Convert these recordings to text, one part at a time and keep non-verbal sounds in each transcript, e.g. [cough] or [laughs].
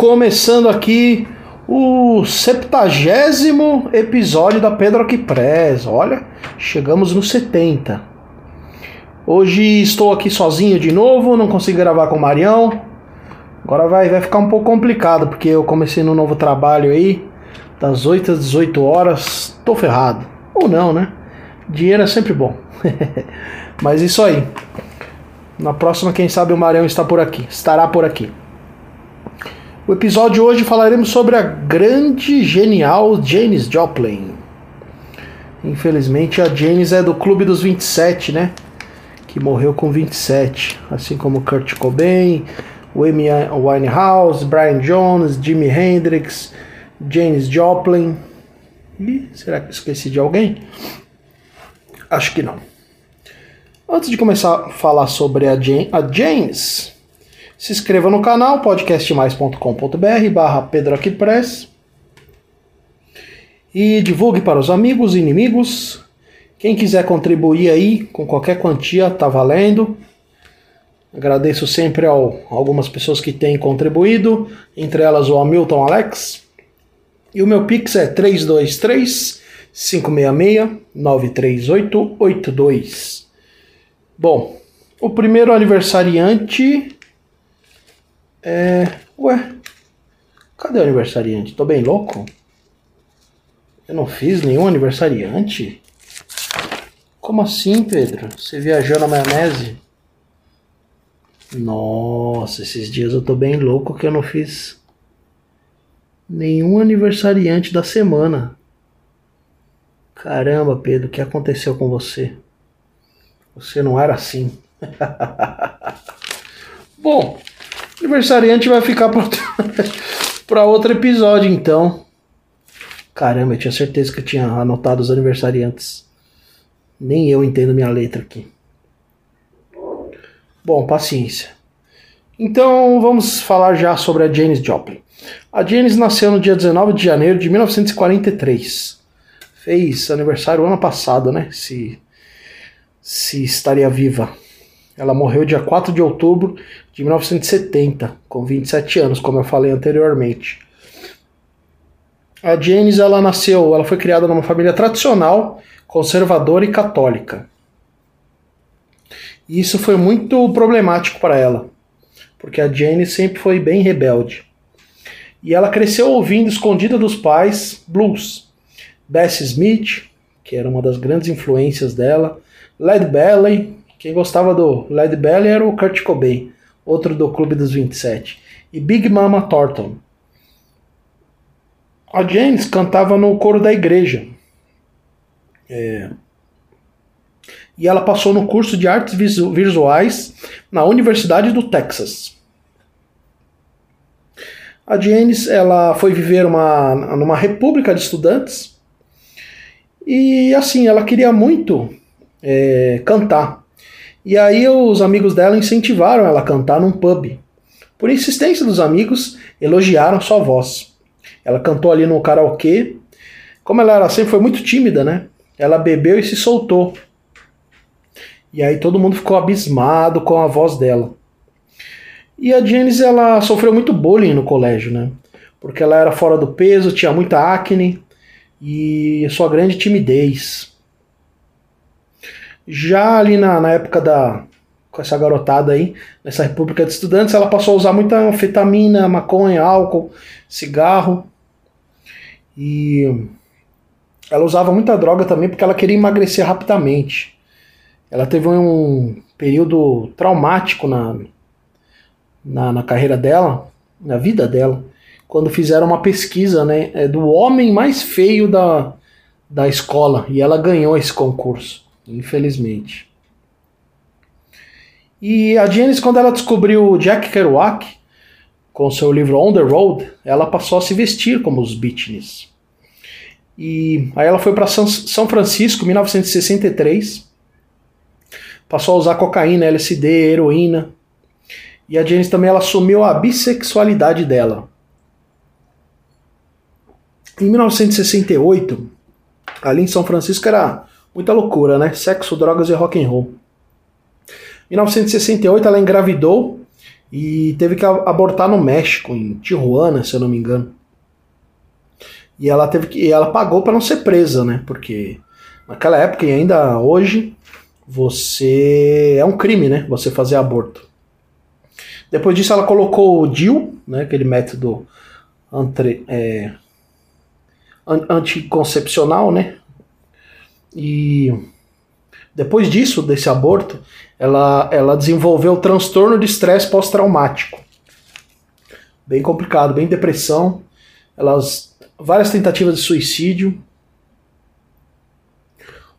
começando aqui o septagésimo episódio da Pedro Aqui Press. Olha, chegamos no 70. Hoje estou aqui sozinho de novo, não consigo gravar com o Marião. Agora vai, vai ficar um pouco complicado, porque eu comecei no novo trabalho aí, das 8 às 18 horas, tô ferrado. Ou não, né? Dinheiro é sempre bom. [laughs] Mas isso aí. Na próxima, quem sabe o Marião está por aqui, estará por aqui. O episódio de hoje falaremos sobre a grande, genial Janis Joplin. Infelizmente a Janis é do Clube dos 27, né? Que morreu com 27. Assim como Kurt Cobain, Amy Winehouse, Brian Jones, Jimi Hendrix, Janis Joplin. E será que esqueci de alguém? Acho que não. Antes de começar a falar sobre a, Jan a Janis, se inscreva no canal podcastmais.com.br barra Pedro Aqui Press e divulgue para os amigos e inimigos. Quem quiser contribuir aí com qualquer quantia, tá valendo. Agradeço sempre ao algumas pessoas que têm contribuído, entre elas o Hamilton Alex. E o meu Pix é 323 566 93882. Bom, o primeiro aniversariante é. Ué, cadê o aniversariante? Tô bem louco? Eu não fiz nenhum aniversariante? Como assim, Pedro? Você viajou na maionese? Nossa, esses dias eu tô bem louco que eu não fiz nenhum aniversariante da semana. Caramba, Pedro, o que aconteceu com você? Você não era assim. [laughs] Bom, aniversariante vai ficar para [laughs] outro, episódio, então. Caramba, eu tinha certeza que eu tinha anotado os aniversariantes. Nem eu entendo minha letra aqui. Bom, paciência. Então vamos falar já sobre a Janis Joplin. A Janis nasceu no dia 19 de janeiro de 1943. Fez aniversário ano passado, né? Se, se estaria viva. Ela morreu dia 4 de outubro de 1970, com 27 anos, como eu falei anteriormente. A Janis, ela nasceu, ela foi criada numa família tradicional, conservadora e católica. E isso foi muito problemático para ela, porque a Jane sempre foi bem rebelde. E ela cresceu ouvindo, escondida dos pais, blues. Bessie Smith, que era uma das grandes influências dela, Led Belly, quem gostava do Led Belly era o Kurt Cobain, outro do Clube dos 27, e Big Mama Thornton. A James cantava no coro da igreja. É, e ela passou no curso de artes visu visuais na Universidade do Texas. A Janis ela foi viver uma, numa república de estudantes e assim ela queria muito é, cantar. E aí os amigos dela incentivaram ela a cantar num pub. Por insistência dos amigos, elogiaram sua voz. Ela cantou ali no karaokê. Como ela era, sempre foi muito tímida, né? Ela bebeu e se soltou. E aí todo mundo ficou abismado com a voz dela. E a Janice ela sofreu muito bullying no colégio, né? Porque ela era fora do peso, tinha muita acne e sua grande timidez. Já ali na, na época da. com essa garotada aí, nessa República de Estudantes, ela passou a usar muita anfetamina, maconha, álcool, cigarro. E ela usava muita droga também porque ela queria emagrecer rapidamente. Ela teve um período traumático na, na, na carreira dela, na vida dela, quando fizeram uma pesquisa né, é, do homem mais feio da, da escola. E ela ganhou esse concurso, infelizmente. E a Janis, quando ela descobriu Jack Kerouac, com seu livro On the Road, ela passou a se vestir como os Beatniks. E aí ela foi para São Francisco, em 1963. Passou a usar cocaína, LSD, heroína. E a Janis também ela assumiu a bissexualidade dela. Em 1968, ali em São Francisco era muita loucura, né? Sexo, drogas e rock and roll. Em 1968 ela engravidou e teve que abortar no México, em Tijuana, se eu não me engano. E ela teve que, ela pagou para não ser presa, né? Porque naquela época e ainda hoje você é um crime, né? Você fazer aborto. Depois disso ela colocou o DIL, né? Aquele método entre, é, anticoncepcional, né? E depois disso, desse aborto, ela, ela desenvolveu transtorno de estresse pós-traumático. Bem complicado, bem depressão. Elas várias tentativas de suicídio.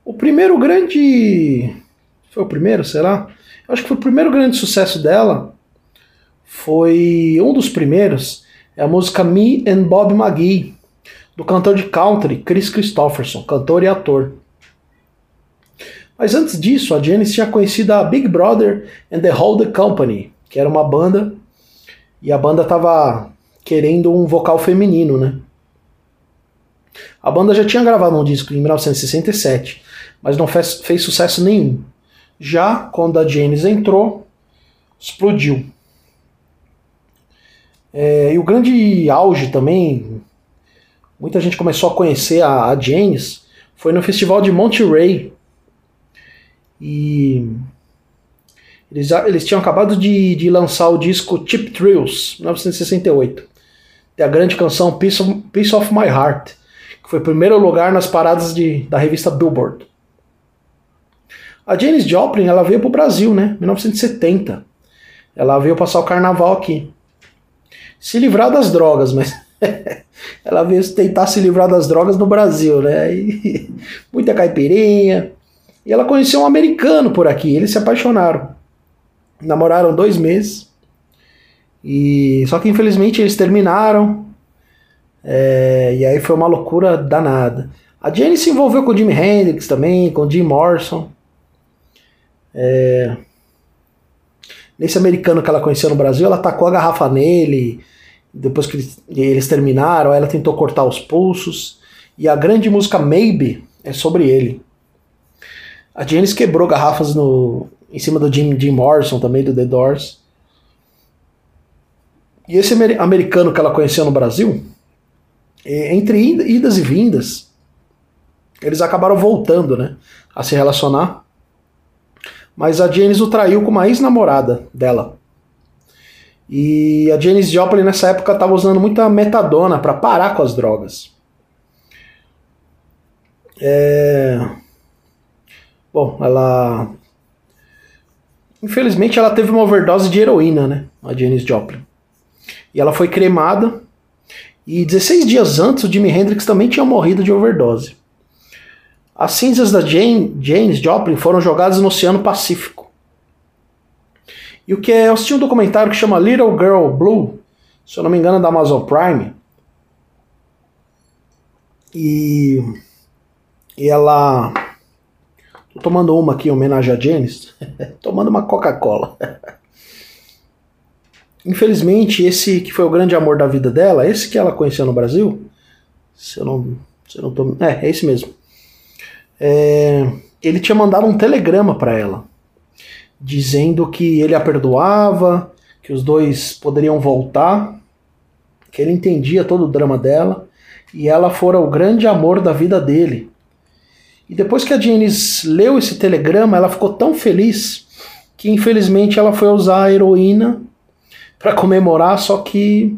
O primeiro grande foi o primeiro, será? Eu acho que foi o primeiro grande sucesso dela. Foi um dos primeiros, é a música Me and Bob McGee, do cantor de country Chris Christopherson, cantor e ator. Mas antes disso, a Janis tinha conhecido a Big Brother and the Hold Company, que era uma banda, e a banda estava querendo um vocal feminino, né? A banda já tinha gravado um disco em 1967, mas não fez, fez sucesso nenhum. Já quando a Janis entrou, explodiu. É, e o grande auge também muita gente começou a conhecer a, a Janis foi no festival de Monterey. E eles, eles tinham acabado de, de lançar o disco Chip Thrills, 1968. E a grande canção Piece of, Piece of My Heart, que foi primeiro lugar nas paradas de, da revista Billboard. A Janis Joplin ela veio para o Brasil, né? 1970. Ela veio passar o carnaval aqui. Se livrar das drogas, mas [laughs] ela veio tentar se livrar das drogas no Brasil, né? E, [laughs] muita caipirinha. E ela conheceu um americano por aqui, eles se apaixonaram. Namoraram dois meses. E só que infelizmente eles terminaram. É, e aí foi uma loucura danada. A Jenny se envolveu com o Jimi Hendrix também, com o Jim Morrison. É, nesse americano que ela conheceu no Brasil, ela tacou a garrafa nele depois que eles, eles terminaram, ela tentou cortar os pulsos. E a grande música Maybe é sobre ele. A Janis quebrou garrafas no, em cima do Jim, Jim Morrison, também do The Doors. E esse americano que ela conheceu no Brasil, entre idas e vindas, eles acabaram voltando né, a se relacionar. Mas a Janis o traiu com uma ex-namorada dela. E a Janis Joplin nessa época estava usando muita metadona para parar com as drogas. É... Bom, ela. Infelizmente ela teve uma overdose de heroína, né? A Janis Joplin. E ela foi cremada. E 16 dias antes o Jimi Hendrix também tinha morrido de overdose. As cinzas da Jane, Janis Joplin foram jogadas no Oceano Pacífico. E o que é, eu assisti um documentário que chama Little Girl Blue, se eu não me engano, é da Amazon Prime. E, e ela. Tô tomando uma aqui em homenagem a Janis. [laughs] tomando uma Coca-Cola. Infelizmente, esse que foi o grande amor da vida dela, esse que ela conheceu no Brasil, se eu não, se eu não tô, é, é esse mesmo. É, ele tinha mandado um telegrama para ela dizendo que ele a perdoava, que os dois poderiam voltar, que ele entendia todo o drama dela e ela fora o grande amor da vida dele. E depois que a Janice leu esse telegrama, ela ficou tão feliz que infelizmente ela foi usar a heroína para comemorar, só que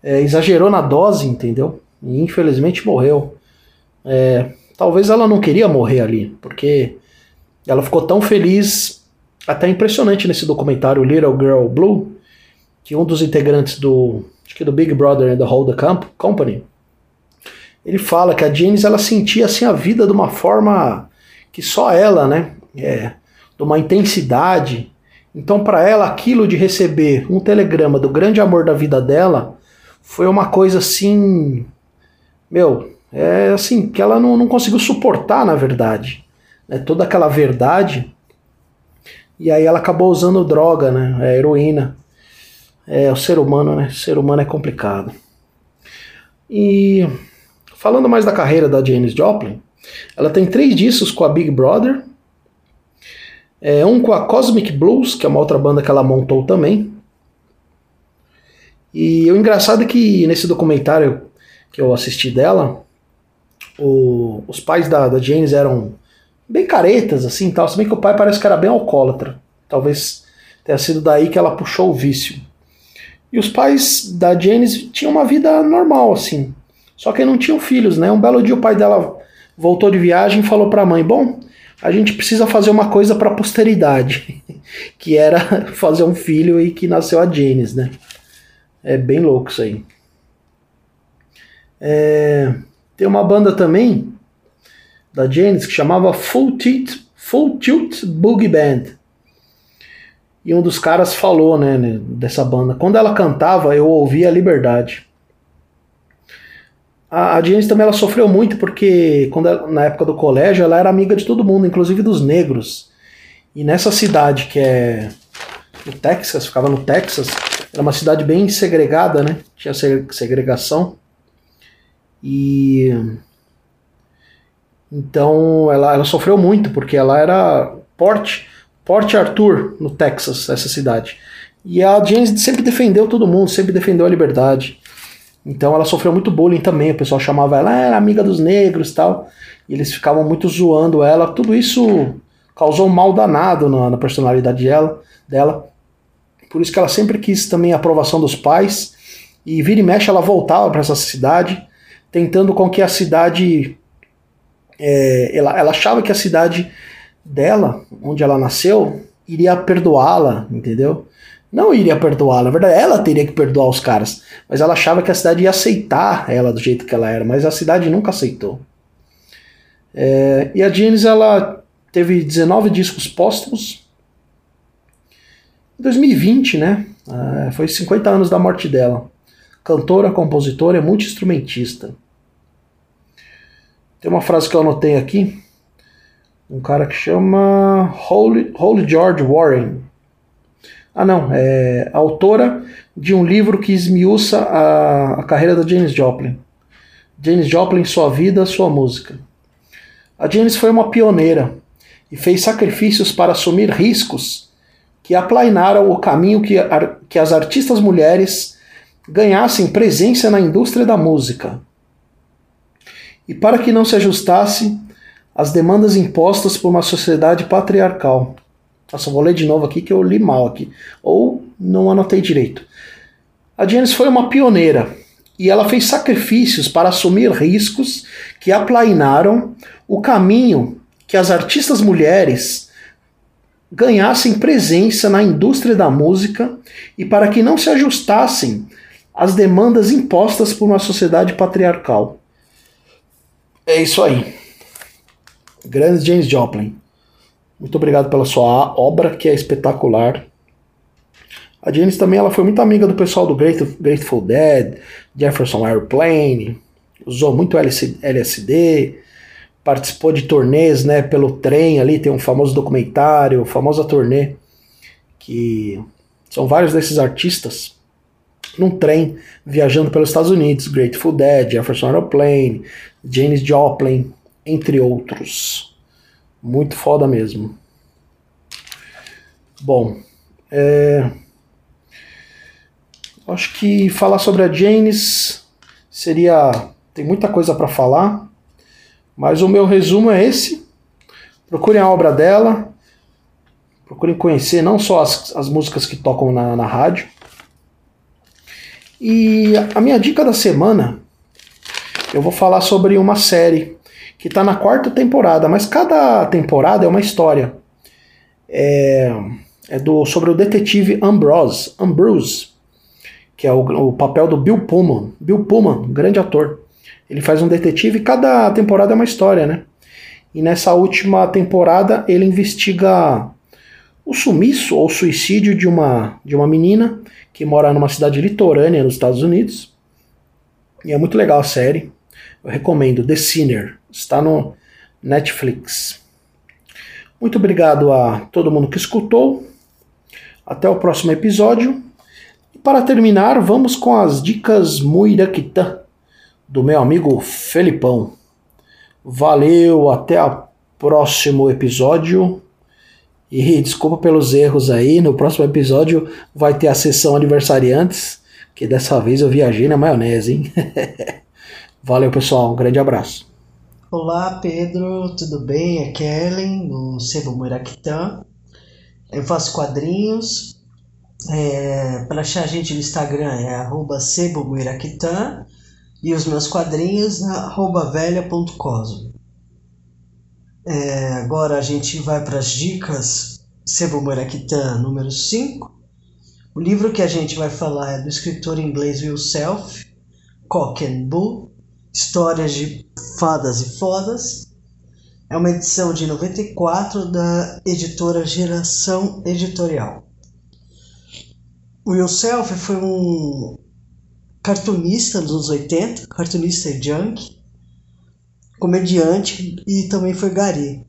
é, exagerou na dose, entendeu? E infelizmente morreu. É, talvez ela não queria morrer ali, porque ela ficou tão feliz até impressionante nesse documentário Little Girl Blue, que um dos integrantes do, acho que do Big Brother and the Hold the Camp- Company, ele fala que a Janis ela sentia assim a vida de uma forma que só ela, né? É, de uma intensidade. Então, para ela, aquilo de receber um telegrama do grande amor da vida dela foi uma coisa assim. Meu, é assim, que ela não, não conseguiu suportar, na verdade. Né? Toda aquela verdade. E aí ela acabou usando droga, né? A heroína. É, o ser humano, né? O ser humano é complicado. E falando mais da carreira da Janis Joplin, ela tem três discos com a Big Brother. É, um com a Cosmic Blues, que é uma outra banda que ela montou também. E o engraçado é que nesse documentário que eu assisti dela, o- os pais da, da Janis eram bem caretas, assim, tal. Se bem que o pai parece que era bem alcoólatra. Talvez tenha sido daí que ela puxou o vício. E os pais da Janis tinham uma vida normal, assim. Só que não tinham filhos, né? Um belo dia o pai dela voltou de viagem e falou pra mãe: Bom, a gente precisa fazer uma coisa pra posteridade, [laughs] que era [laughs] fazer um filho e que nasceu a Janis, né? É bem louco isso aí. É, tem uma banda também da Janis que chamava Full Tilt, Full Tilt Boogie Band. E um dos caras falou, né, né, dessa banda. Quando ela cantava, eu ouvia a liberdade. A, a Janis também ela sofreu muito porque quando ela- na época do colégio ela era amiga de todo mundo, inclusive dos negros. E nessa cidade que é no Texas, ficava no Texas, era uma cidade bem segregada, né? Tinha se- segregação. E então ela, ela sofreu muito porque ela era Port, Port Arthur, no Texas, essa cidade. E a James sempre defendeu todo mundo, sempre defendeu a liberdade. Então ela sofreu muito bullying também. O pessoal chamava ela, ah, era amiga dos negros tal. E eles ficavam muito zoando ela. Tudo isso causou um mal danado na, na personalidade dela, dela. Por isso que ela sempre quis também a aprovação dos pais. E vira e mexe ela voltava para essa cidade, tentando com que a cidade. é, ela, ela achava que a cidade dela, onde ela nasceu, iria perdoá-la, entendeu? Não iria perdoá-la, na verdade ela teria que perdoar os caras, mas ela achava que a cidade ia aceitar ela do jeito que ela era, mas a cidade nunca aceitou. É, e a Janis ela teve 19 discos póstumos. Em 2020, né? ah, foi 50 anos da morte dela. Cantora, compositora e multi-instrumentista. Tem uma frase que eu anotei aqui. Um cara que chama Holy, Holy George Warren. Ah, não. É autora de um livro que esmiuça a, a carreira da Janis Joplin. Janis Joplin, Sua Vida, Sua Música. A Janis foi uma pioneira e fez sacrifícios para assumir riscos que aplainaram o caminho que, ar- que as artistas mulheres ganhassem presença na indústria da música. E para que não se ajustasse às demandas impostas por uma sociedade patriarcal. Nossa, vou ler de novo aqui que eu li mal aqui. Ou não anotei direito. A Janis foi uma pioneira e ela fez sacrifícios para assumir riscos que aplainaram o caminho que as artistas mulheres ganhassem presença na indústria da música e para que não se ajustassem às demandas impostas por uma sociedade patriarcal. É isso aí. Grande James Joplin. Muito obrigado pela sua obra, que é espetacular. A Janis também ela foi muito amiga do pessoal do Grateful Grateful Dead, Jefferson Airplane, usou muito LSD, participou de turnês né, pelo trem ali, tem um famoso documentário, famosa turnê, que são vários desses artistas num trem viajando pelos Estados Unidos, Grateful Dead, Jefferson Airplane, Janis Joplin, entre outros. Muito foda mesmo. Bom, é... acho que falar sobre a Janis seria. Tem muita coisa para falar, mas o meu resumo é esse. Procurem a obra dela, procurem conhecer não só as, as músicas que tocam na, na rádio. E a minha dica da semana, eu vou falar sobre uma série que está na quarta temporada, mas cada temporada é uma história. É, é do sobre o detetive Ambrose, Ambrose. que é o, o papel do Bill Pullman. Bill Pullman, grande ator. Ele faz um detetive e cada temporada é uma história, né? E nessa última temporada ele investiga o sumiço ou suicídio de uma, de uma menina que mora numa cidade litorânea nos Estados Unidos. E é muito legal a série. Eu recomendo The Sinner. Está no Netflix. Muito obrigado a todo mundo que escutou. Até o próximo episódio. E para terminar, vamos com as dicas Muiraquitã do meu amigo Felipão. Valeu, até o próximo episódio. E desculpa pelos erros aí, no próximo episódio vai ter a sessão aniversariantes, que dessa vez eu viajei na maionese, hein? [laughs] Valeu, pessoal, um grande abraço. Olá, Pedro, tudo bem? É Kellen, do Sebo Muraquitã. Eu faço quadrinhos. É, para achar a gente no Instagram é Sebo Muraquitã e os meus quadrinhos na velha.cosmo. É, agora a gente vai para as dicas Sebo Muraquitã número 5. O livro que a gente vai falar é do escritor inglês Will Self, Cock and Bull, Histórias de Fadas e Fodas. É uma edição de 94 da editora Geração Editorial. O Will Self foi um cartunista dos anos 80, cartunista e junk, comediante e também foi gari.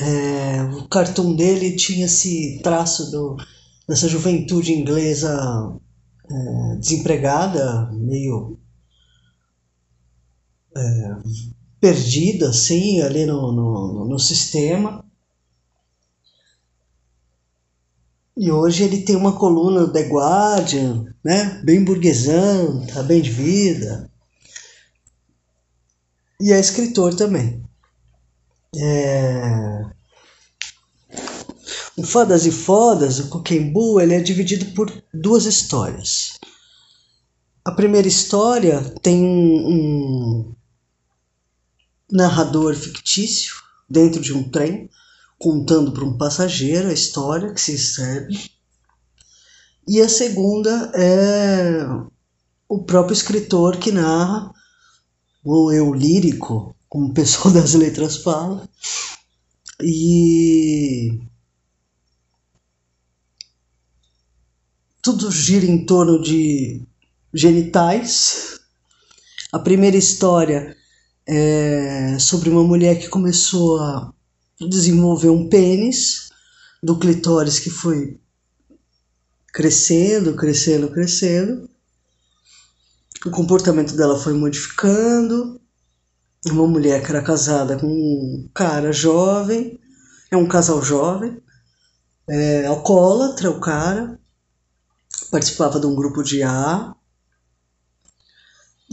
É, o cartoon dele tinha esse traço do, dessa juventude inglesa é, desempregada, meio é, perdida, assim, ali no, no, no sistema. E hoje ele tem uma coluna do The Guardian, né? Bem burguesão, tá bem de vida. E é escritor também. É... O Fadas e Fodas, o Coquembu, ele é dividido por duas histórias. A primeira história tem um, narrador fictício dentro de um trem, contando para um passageiro a história que se serve. E a segunda é o próprio escritor que narra, ou eu lírico, como o pessoal [laughs] das letras fala. E tudo gira em torno de genitais. A primeira história é, sobre uma mulher que começou a desenvolver um pênis do clitóris que foi crescendo, crescendo, crescendo. O comportamento dela foi modificando. Uma mulher que era casada com um cara jovem, é um casal jovem, é, alcoólatra o cara, participava de um grupo de A,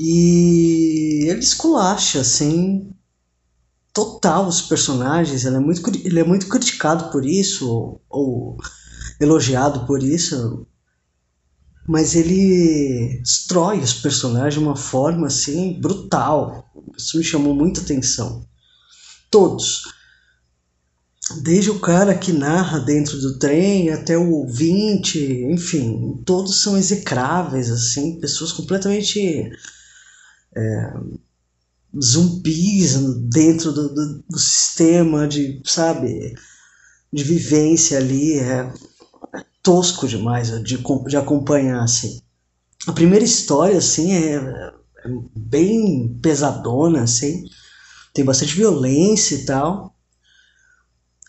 e ele esculacha, assim, total os personagens. Ele é muito, ele é muito criticado por isso, ou, ou elogiado por isso. Mas ele destrói os personagens de uma forma, assim, brutal. Isso me chamou muita atenção. Todos. Desde o cara que narra dentro do trem até o ouvinte, enfim, todos são execráveis, assim, pessoas completamente é, zumbis dentro do, do, do, sistema de, sabe, de vivência ali. É, é tosco demais de, de acompanhar, assim. A primeira história, assim, é, é bem pesadona, assim. Tem bastante violência e tal.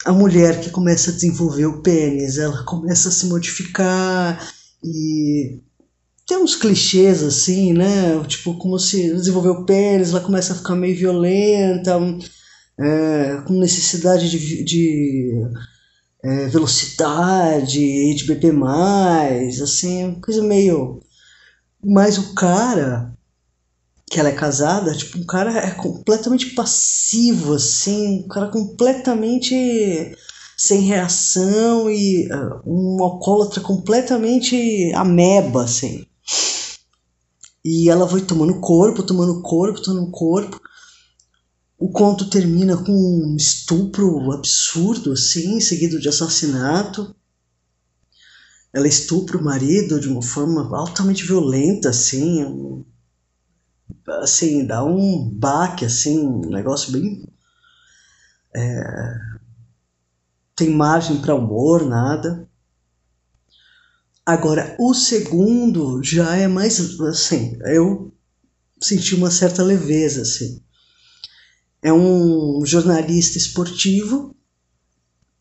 A mulher que começa a desenvolver o pênis, ela começa a se modificar e tem uns clichês assim, né? Tipo, como se desenvolveu pênis, ela começa a ficar meio violenta, é, com necessidade de, de é, velocidade, de beber mais, assim, coisa meio. Mas o cara, que ela é casada, tipo, um cara é completamente passivo, assim, um cara completamente sem reação e uh, um alcoólatra completamente ameba, assim. E ela foi tomando corpo, tomando corpo, tomando corpo. O conto termina com um estupro absurdo, assim, seguido de assassinato. ela estupra o marido de uma forma altamente violenta, assim, assim, dá um baque, assim, um negócio bem... é, tem margem para humor, nada. Agora, o segundo já é mais, assim, eu senti uma certa leveza, assim. É um jornalista esportivo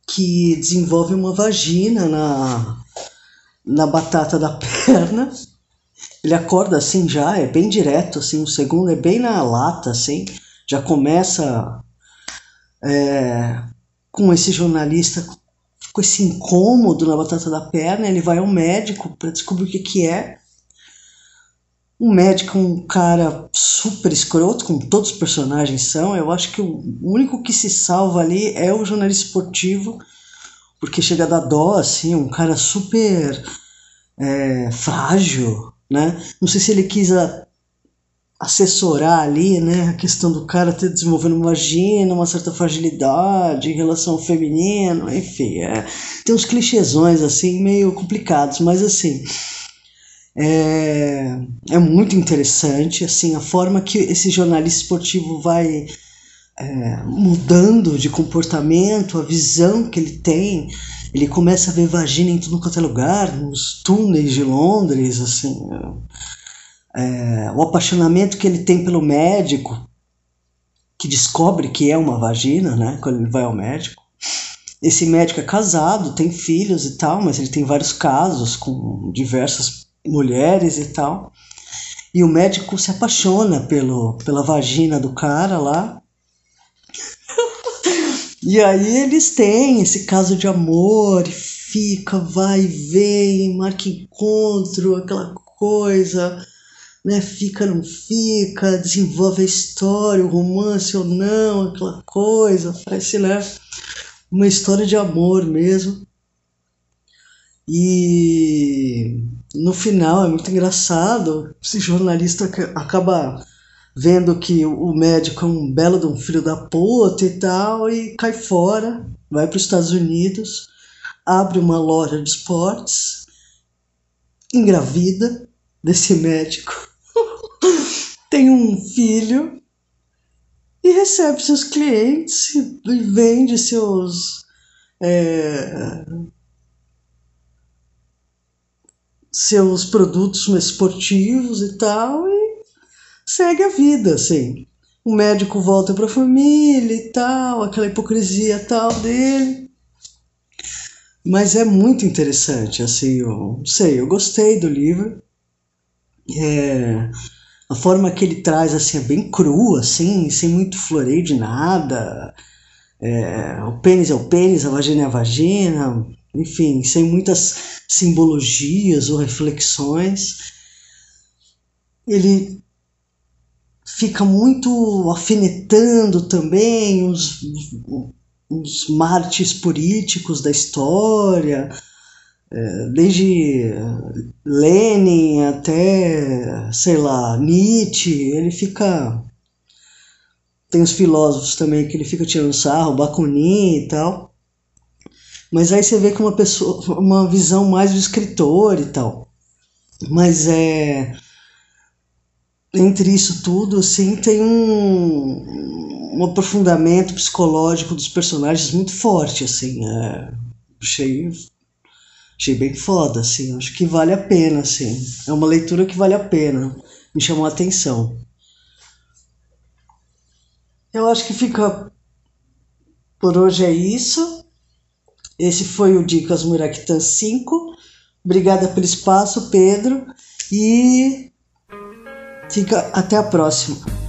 que desenvolve uma vagina na, na batata da [laughs] perna. Ele acorda assim já, é bem direto, assim, o segundo é bem na lata, assim, já começa é, com esse jornalista com esse incômodo na batata da perna, ele vai ao médico para descobrir o que, que é. O médico um cara super escroto, como todos os personagens são. Eu acho que o único que se salva ali é o jornalista esportivo, porque chega a dar dó, assim, um cara super é, frágil, né? Não sei se ele quis assessorar ali, né, a questão do cara ter desenvolvendo uma vagina, uma certa fragilidade em relação ao feminino, enfim, é, tem uns clichêsões assim meio complicados, mas assim é, é muito interessante assim a forma que esse jornalista esportivo vai é, mudando de comportamento, a visão que ele tem, ele começa a ver vagina em tudo quanto é lugar, nos túneis de Londres, assim, é, o apaixonamento que ele tem pelo médico, que descobre que é uma vagina, né, quando ele vai ao médico. Esse médico é casado, tem filhos e tal, mas ele tem vários casos com diversas mulheres e tal. E o médico se apaixona pelo, pela vagina do cara lá. E aí eles têm esse caso de amor, e fica, vai, vem, marca encontro, aquela coisa, né? Fica, não fica, desenvolve a história, o romance ou não, aquela coisa, parece, né? Uma história de amor mesmo. E no final é muito engraçado, esse jornalista acaba vendo que o médico é um belo de um filho da puta e tal, e cai fora, vai para os Estados Unidos, abre uma loja de esportes, engravida desse médico, tem um filho e recebe seus clientes e vende seus. é, seus produtos esportivos e tal, e segue a vida, assim. O médico volta para a família e tal, aquela hipocrisia tal dele. Mas é muito interessante, assim, eu não sei, eu gostei do livro. É, a forma que ele traz, assim, é bem crua, assim, sem muito floreio de nada. É, o pênis é o pênis, a vagina é a vagina, enfim, sem muitas simbologias ou reflexões. Ele fica muito alfinetando também os, os mártires políticos da história, desde Lenin até, sei lá, Nietzsche, ele fica. Tem os filósofos também que ele fica tirando sarro, Bakunin e tal. Mas aí você vê que uma pessoa, uma visão mais do escritor e tal. Mas é entre isso tudo, assim, tem um, um aprofundamento psicológico dos personagens muito forte, assim. É, achei, achei bem foda, assim. Acho que vale a pena, assim. É uma leitura que vale a pena. Me chamou a atenção. Eu acho que fica. Por hoje é isso. Esse foi o Dicas Muraktan 5. Obrigada pelo espaço, Pedro. E fica até a próxima.